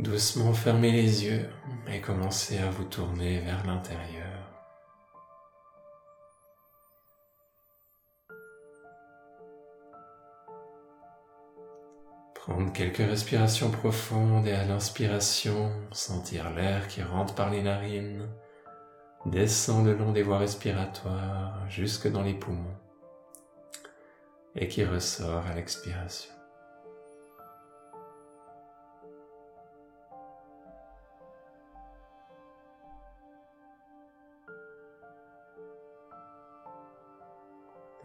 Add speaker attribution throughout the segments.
Speaker 1: Doucement fermez les yeux et commencez à vous tourner vers l'intérieur. Prendre quelques respirations profondes et à l'inspiration, sentir l'air qui rentre par les narines, descend le long des voies respiratoires jusque dans les poumons et qui ressort à l'expiration.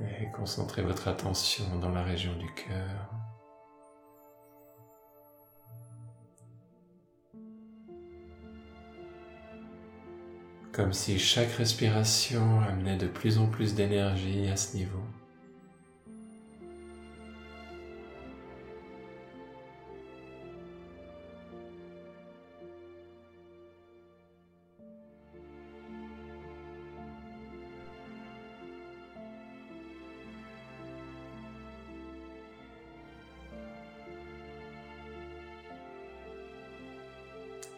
Speaker 1: Et concentrez votre attention dans la région du cœur. Comme si chaque respiration amenait de plus en plus d'énergie à ce niveau.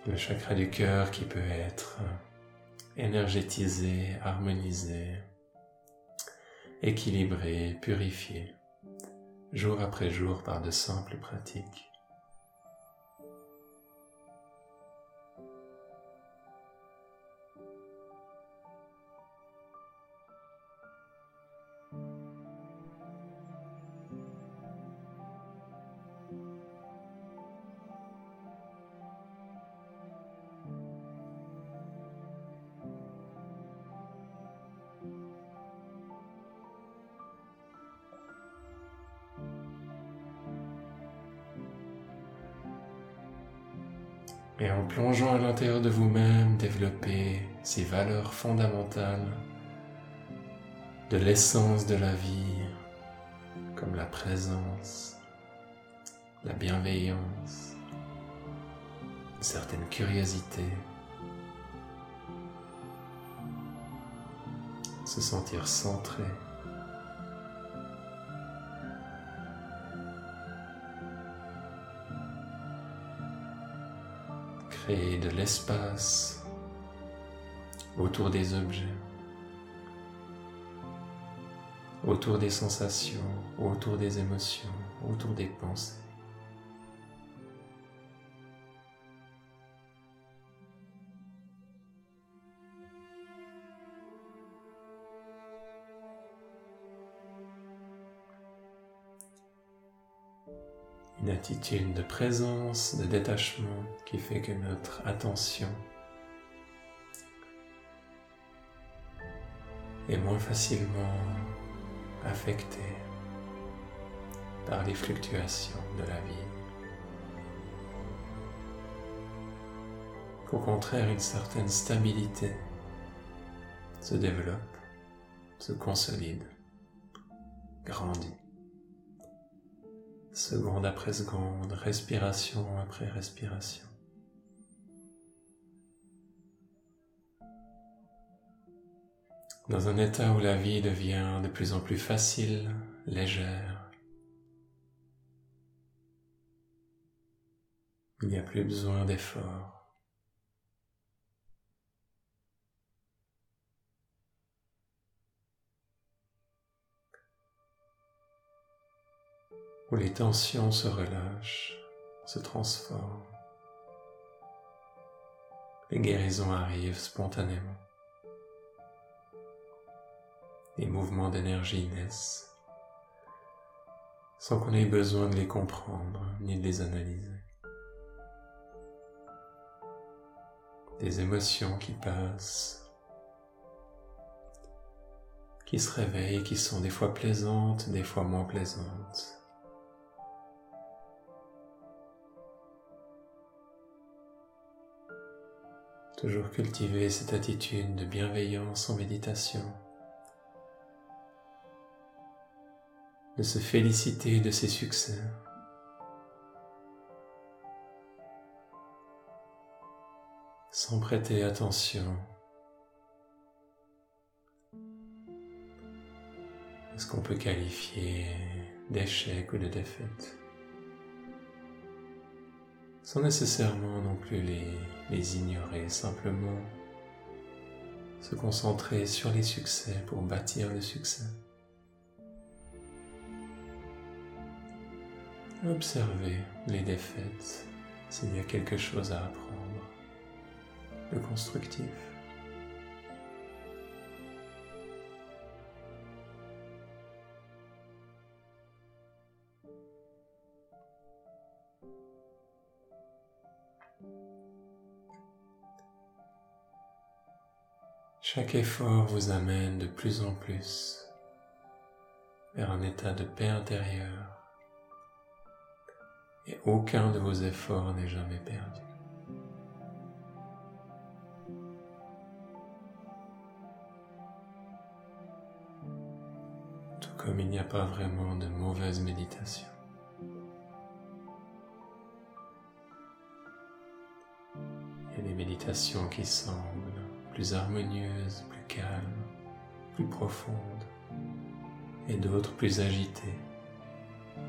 Speaker 1: le chakra du cœur qui peut être énergétisé, harmonisé, équilibré, purifié, jour après jour par de simples pratiques. Et en plongeant à l'intérieur de vous-même, développer ces valeurs fondamentales de l'essence de la vie, comme la présence, la bienveillance, une certaine curiosité, se sentir centré. Créer de l'espace autour des objets, autour des sensations, autour des émotions, autour des pensées. Une attitude de présence, de détachement qui fait que notre attention est moins facilement affectée par les fluctuations de la vie. Qu'au contraire, une certaine stabilité se développe, se consolide, grandit seconde après seconde, respiration après respiration. Dans un état où la vie devient de plus en plus facile, légère, il n'y a plus besoin d'effort. Où les tensions se relâchent, se transforment. Les guérisons arrivent spontanément. Les mouvements d'énergie naissent sans qu'on ait besoin de les comprendre ni de les analyser. Des émotions qui passent, qui se réveillent, qui sont des fois plaisantes, des fois moins plaisantes. Toujours cultiver cette attitude de bienveillance en méditation, de se féliciter de ses succès. sans prêter attention à ce qu'on peut qualifier d'échec ou de défaite? Sans nécessairement non plus les, ignorer, simplement se concentrer sur les succès pour bâtir le succès. Observez les défaites s'il y a quelque chose à apprendre de constructif. Chaque effort vous amène de plus en plus vers un état de paix intérieure et aucun de vos efforts n'est jamais perdu. Tout comme il n'y a pas vraiment de mauvaise méditation. Il y a des méditations qui semblent plus harmonieuses, plus calmes, plus profondes, et d'autres plus agitées,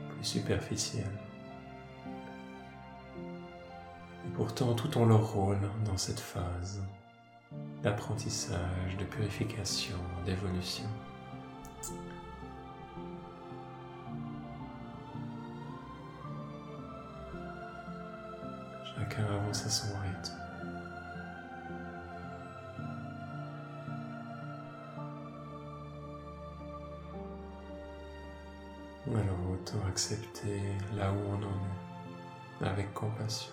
Speaker 1: plus superficielles. Et pourtant, tout ont leur rôle dans cette phase d'apprentissage, de purification, d'évolution. Chacun avance à son rythme. Accepter là où on en est, avec compassion,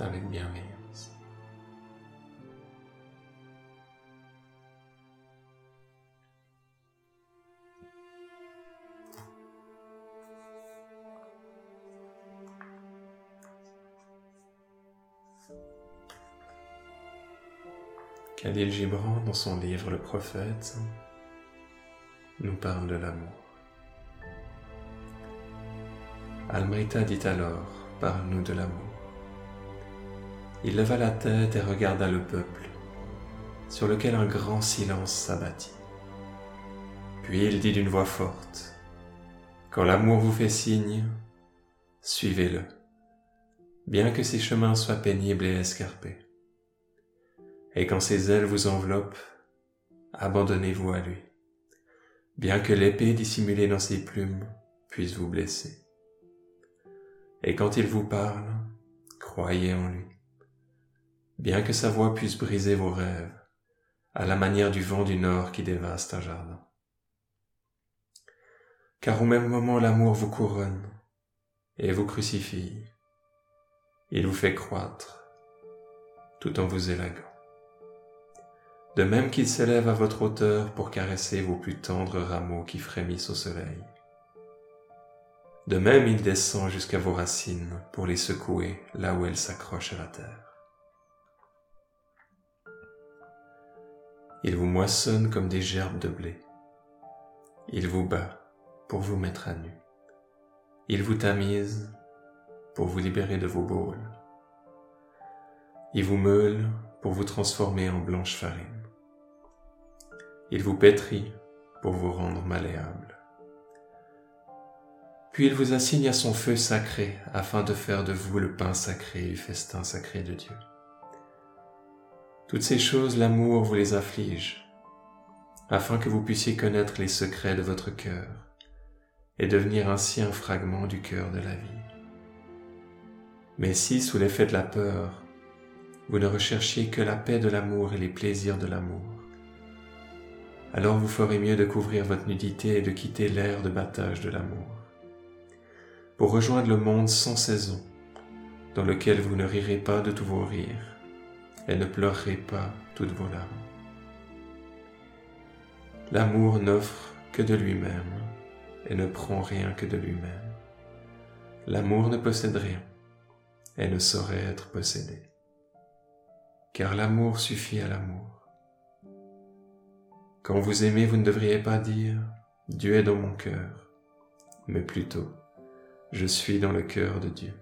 Speaker 1: avec bienveillance. Khalil Gibran, dans son livre Le Prophète, nous parle de l'amour. Almrita dit alors, parle-nous de l'amour. Il leva la tête et regarda le peuple, sur lequel un grand silence s'abattit. Puis il dit d'une voix forte, Quand l'amour vous fait signe, suivez-le, bien que ses chemins soient pénibles et escarpés. Et quand ses ailes vous enveloppent, abandonnez-vous à lui bien que l'épée dissimulée dans ses plumes puisse vous blesser. Et quand il vous parle, croyez en lui, bien que sa voix puisse briser vos rêves, à la manière du vent du nord qui dévaste un jardin. Car au même moment l'amour vous couronne et vous crucifie. Il vous fait croître tout en vous élaguant de même qu'il s'élève à votre hauteur pour caresser vos plus tendres rameaux qui frémissent au soleil. De même il descend jusqu'à vos racines pour les secouer là où elles s'accrochent à la terre. Il vous moissonne comme des gerbes de blé. Il vous bat pour vous mettre à nu. Il vous tamise pour vous libérer de vos boules. Il vous meule pour vous transformer en blanche farine. Il vous pétrit pour vous rendre malléable. Puis il vous assigne à son feu sacré afin de faire de vous le pain sacré du festin sacré de Dieu. Toutes ces choses, l'amour vous les afflige, afin que vous puissiez connaître les secrets de votre cœur et devenir ainsi un fragment du cœur de la vie. Mais si, sous l'effet de la peur, vous ne recherchiez que la paix de l'amour et les plaisirs de l'amour, alors vous ferez mieux de couvrir votre nudité et de quitter l'air de battage de l'amour, pour rejoindre le monde sans saison, dans lequel vous ne rirez pas de tous vos rires et ne pleurerez pas toutes vos larmes. L'amour n'offre que de lui-même et ne prend rien que de lui-même. L'amour ne possède rien et ne saurait être possédé, car l'amour suffit à l'amour quand vous aimez, vous ne devriez pas dire ⁇ Dieu est dans mon cœur ⁇ mais plutôt ⁇ Je suis dans le cœur de Dieu ⁇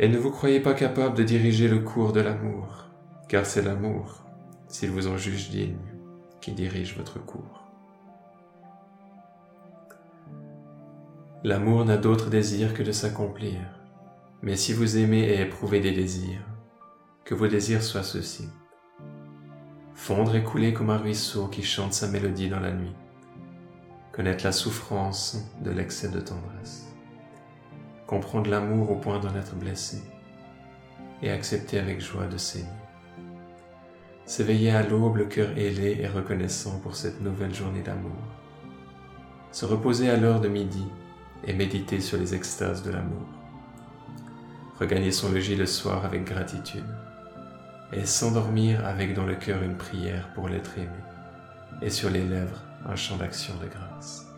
Speaker 1: Et ne vous croyez pas capable de diriger le cours de l'amour, car c'est l'amour, s'il vous en juge digne, qui dirige votre cours. L'amour n'a d'autre désir que de s'accomplir, mais si vous aimez et éprouvez des désirs, que vos désirs soient ceux-ci. Fondre et couler comme un ruisseau qui chante sa mélodie dans la nuit. Connaître la souffrance de l'excès de tendresse. Comprendre l'amour au point d'en être blessé. Et accepter avec joie de saigner. S'éveiller à l'aube le cœur ailé et reconnaissant pour cette nouvelle journée d'amour. Se reposer à l'heure de midi et méditer sur les extases de l'amour. Regagner son logis le soir avec gratitude et s'endormir avec dans le cœur une prière pour l'être aimé et sur les lèvres un chant d'action de grâce.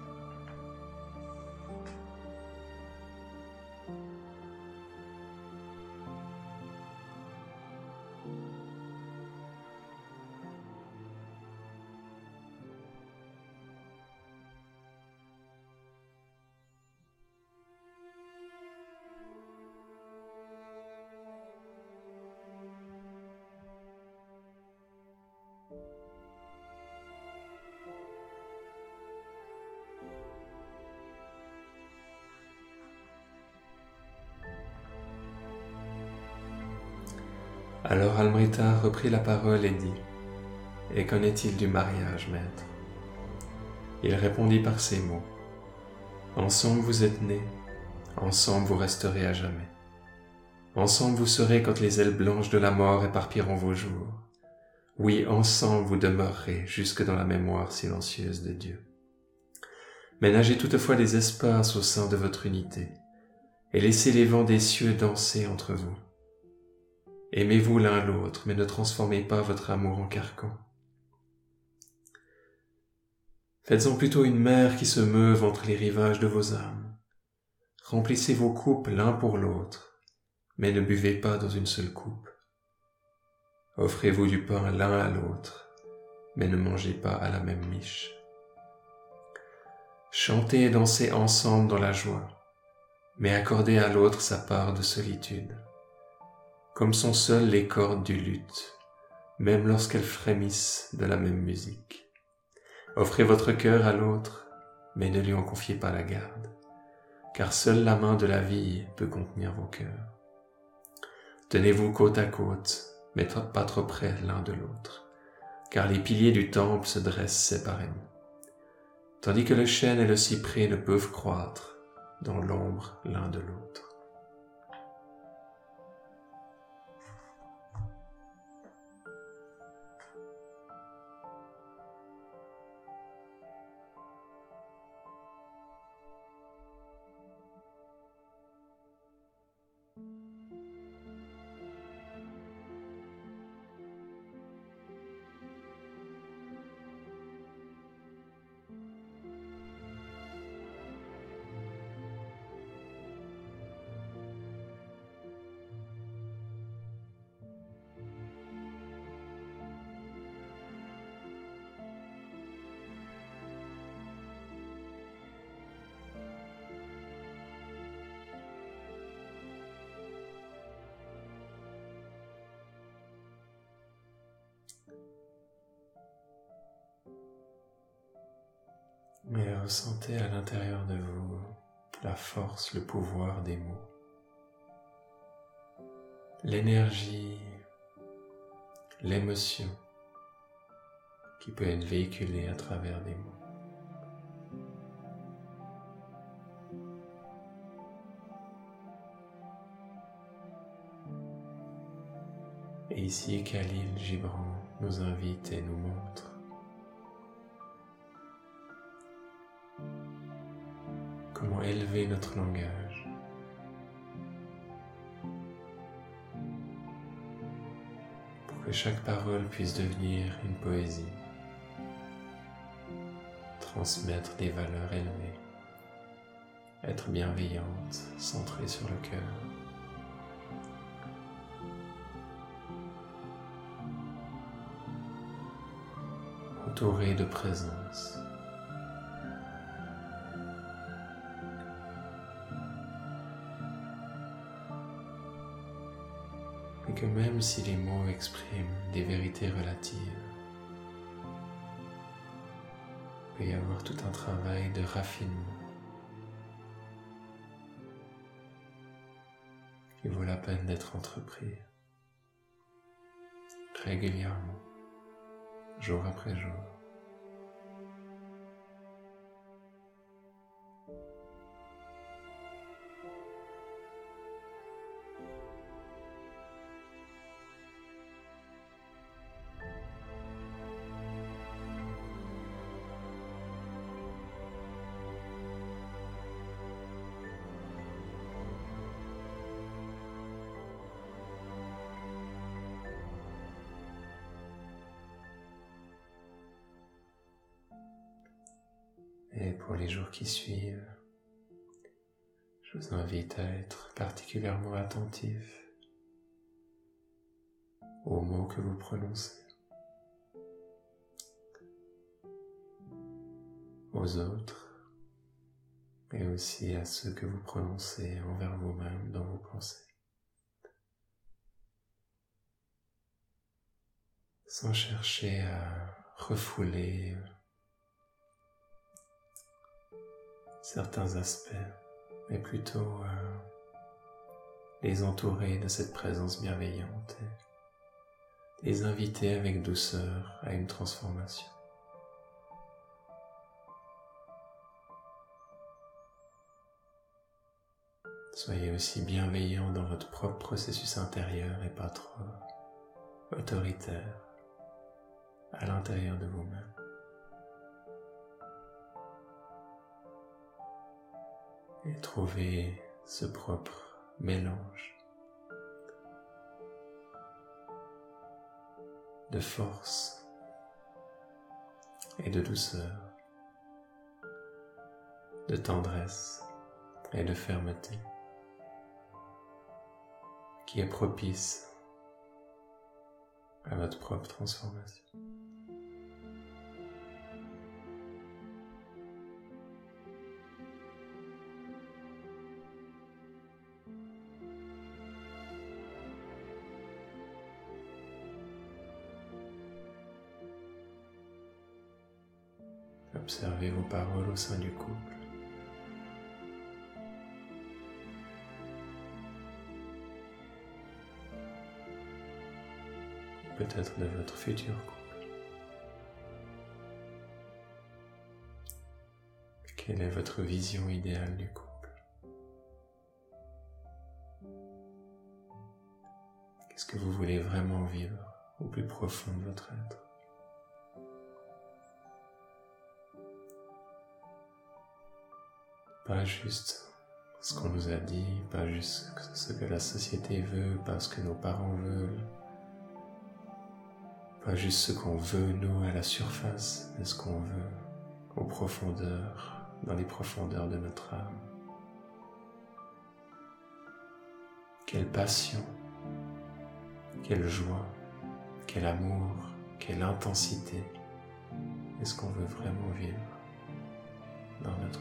Speaker 1: Alors Almrita reprit la parole et dit Et qu'en est-il du mariage, maître? Il répondit par ces mots Ensemble vous êtes nés, ensemble vous resterez à jamais. Ensemble vous serez quand les ailes blanches de la mort éparpilleront vos jours. Oui, ensemble vous demeurerez jusque dans la mémoire silencieuse de Dieu. Ménagez toutefois des espaces au sein de votre unité, et laissez les vents des cieux danser entre vous. Aimez-vous l'un l'autre, mais ne transformez pas votre amour en carcan. Faites-en plutôt une mer qui se meuve entre les rivages de vos âmes. Remplissez vos coupes l'un pour l'autre, mais ne buvez pas dans une seule coupe. Offrez-vous du pain l'un à l'autre, mais ne mangez pas à la même miche. Chantez et dansez ensemble dans la joie, mais accordez à l'autre sa part de solitude comme sont seules les cordes du luth, même lorsqu'elles frémissent de la même musique. Offrez votre cœur à l'autre, mais ne lui en confiez pas la garde, car seule la main de la vie peut contenir vos cœurs. Tenez-vous côte à côte, mais pas trop près l'un de l'autre, car les piliers du temple se dressent séparément, tandis que le chêne et le cyprès ne peuvent croître dans l'ombre l'un de l'autre. Mais ressentez à l'intérieur de vous la force, le pouvoir des mots, l'énergie, l'émotion qui peut être véhiculée à travers des mots. Et ici, Khalil Gibran nous invite et nous montre élever notre langage. Pour que chaque parole puisse devenir une poésie, transmettre des valeurs élevées, être bienveillante, centrée sur le cœur. entourée de présence. Même si les mots expriment des vérités relatives, peut y avoir tout un travail de raffinement. Qui vaut la peine d'être entrepris. Régulièrement, jour après jour. Et pour les jours qui suivent, je vous invite à être particulièrement attentif aux mots que vous prononcez, aux autres et aussi à ceux que vous prononcez envers vous-même dans vos pensées. Sans chercher à refouler certains aspects, mais plutôt euh, les entourer de cette présence bienveillante et les inviter avec douceur à une transformation. Soyez aussi bienveillant dans votre propre processus intérieur et pas trop autoritaire à l'intérieur de vous-même. Et trouver ce propre mélange de force et de douceur, de tendresse et de fermeté qui est propice à votre propre transformation. Observez vos paroles au sein du couple. Peut-être de votre futur couple. Quelle est votre vision idéale du couple? Qu'est-ce que vous voulez vraiment vivre au plus profond de votre être? Pas juste ce qu'on nous a dit, pas juste ce que la société veut, pas ce que nos parents veulent, pas juste ce qu'on veut nous à la surface, mais ce qu'on veut aux profondeurs, dans les profondeurs de notre âme. Quelle passion, quelle joie, quel amour, quelle intensité est-ce qu'on veut vraiment vivre dans notre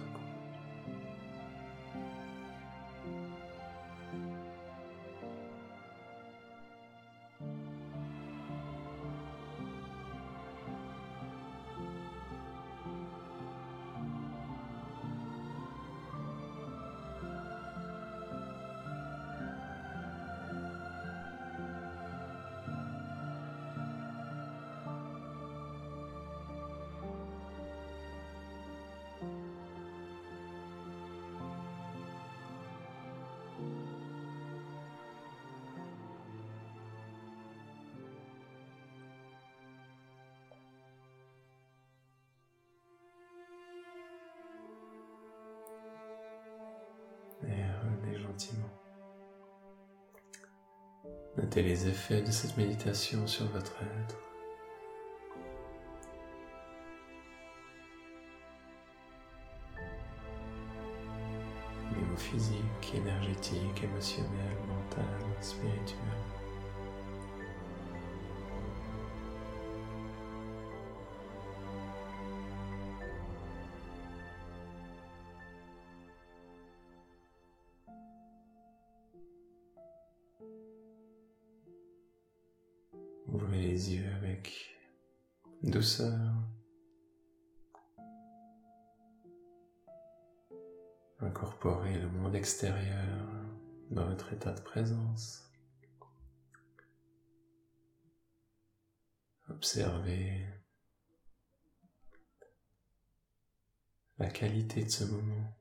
Speaker 1: Notez les effets de cette méditation sur votre être. Niveau physique, énergétique, émotionnel, mental, spirituel. Ouvrez les yeux avec douceur. Incorporez le monde extérieur dans votre état de présence. Observez la qualité de ce moment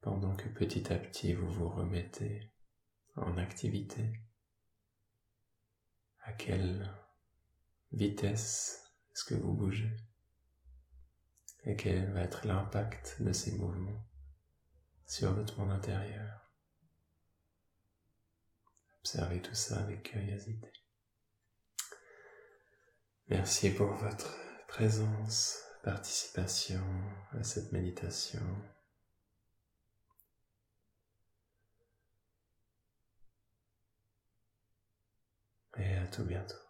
Speaker 1: pendant que petit à petit vous vous remettez en activité. À quelle vitesse est-ce que vous bougez? Et quel va être l'impact de ces mouvements sur votre monde intérieur? Observez tout ça avec curiosité. Merci pour votre présence, participation à cette méditation. Et à tout bientôt.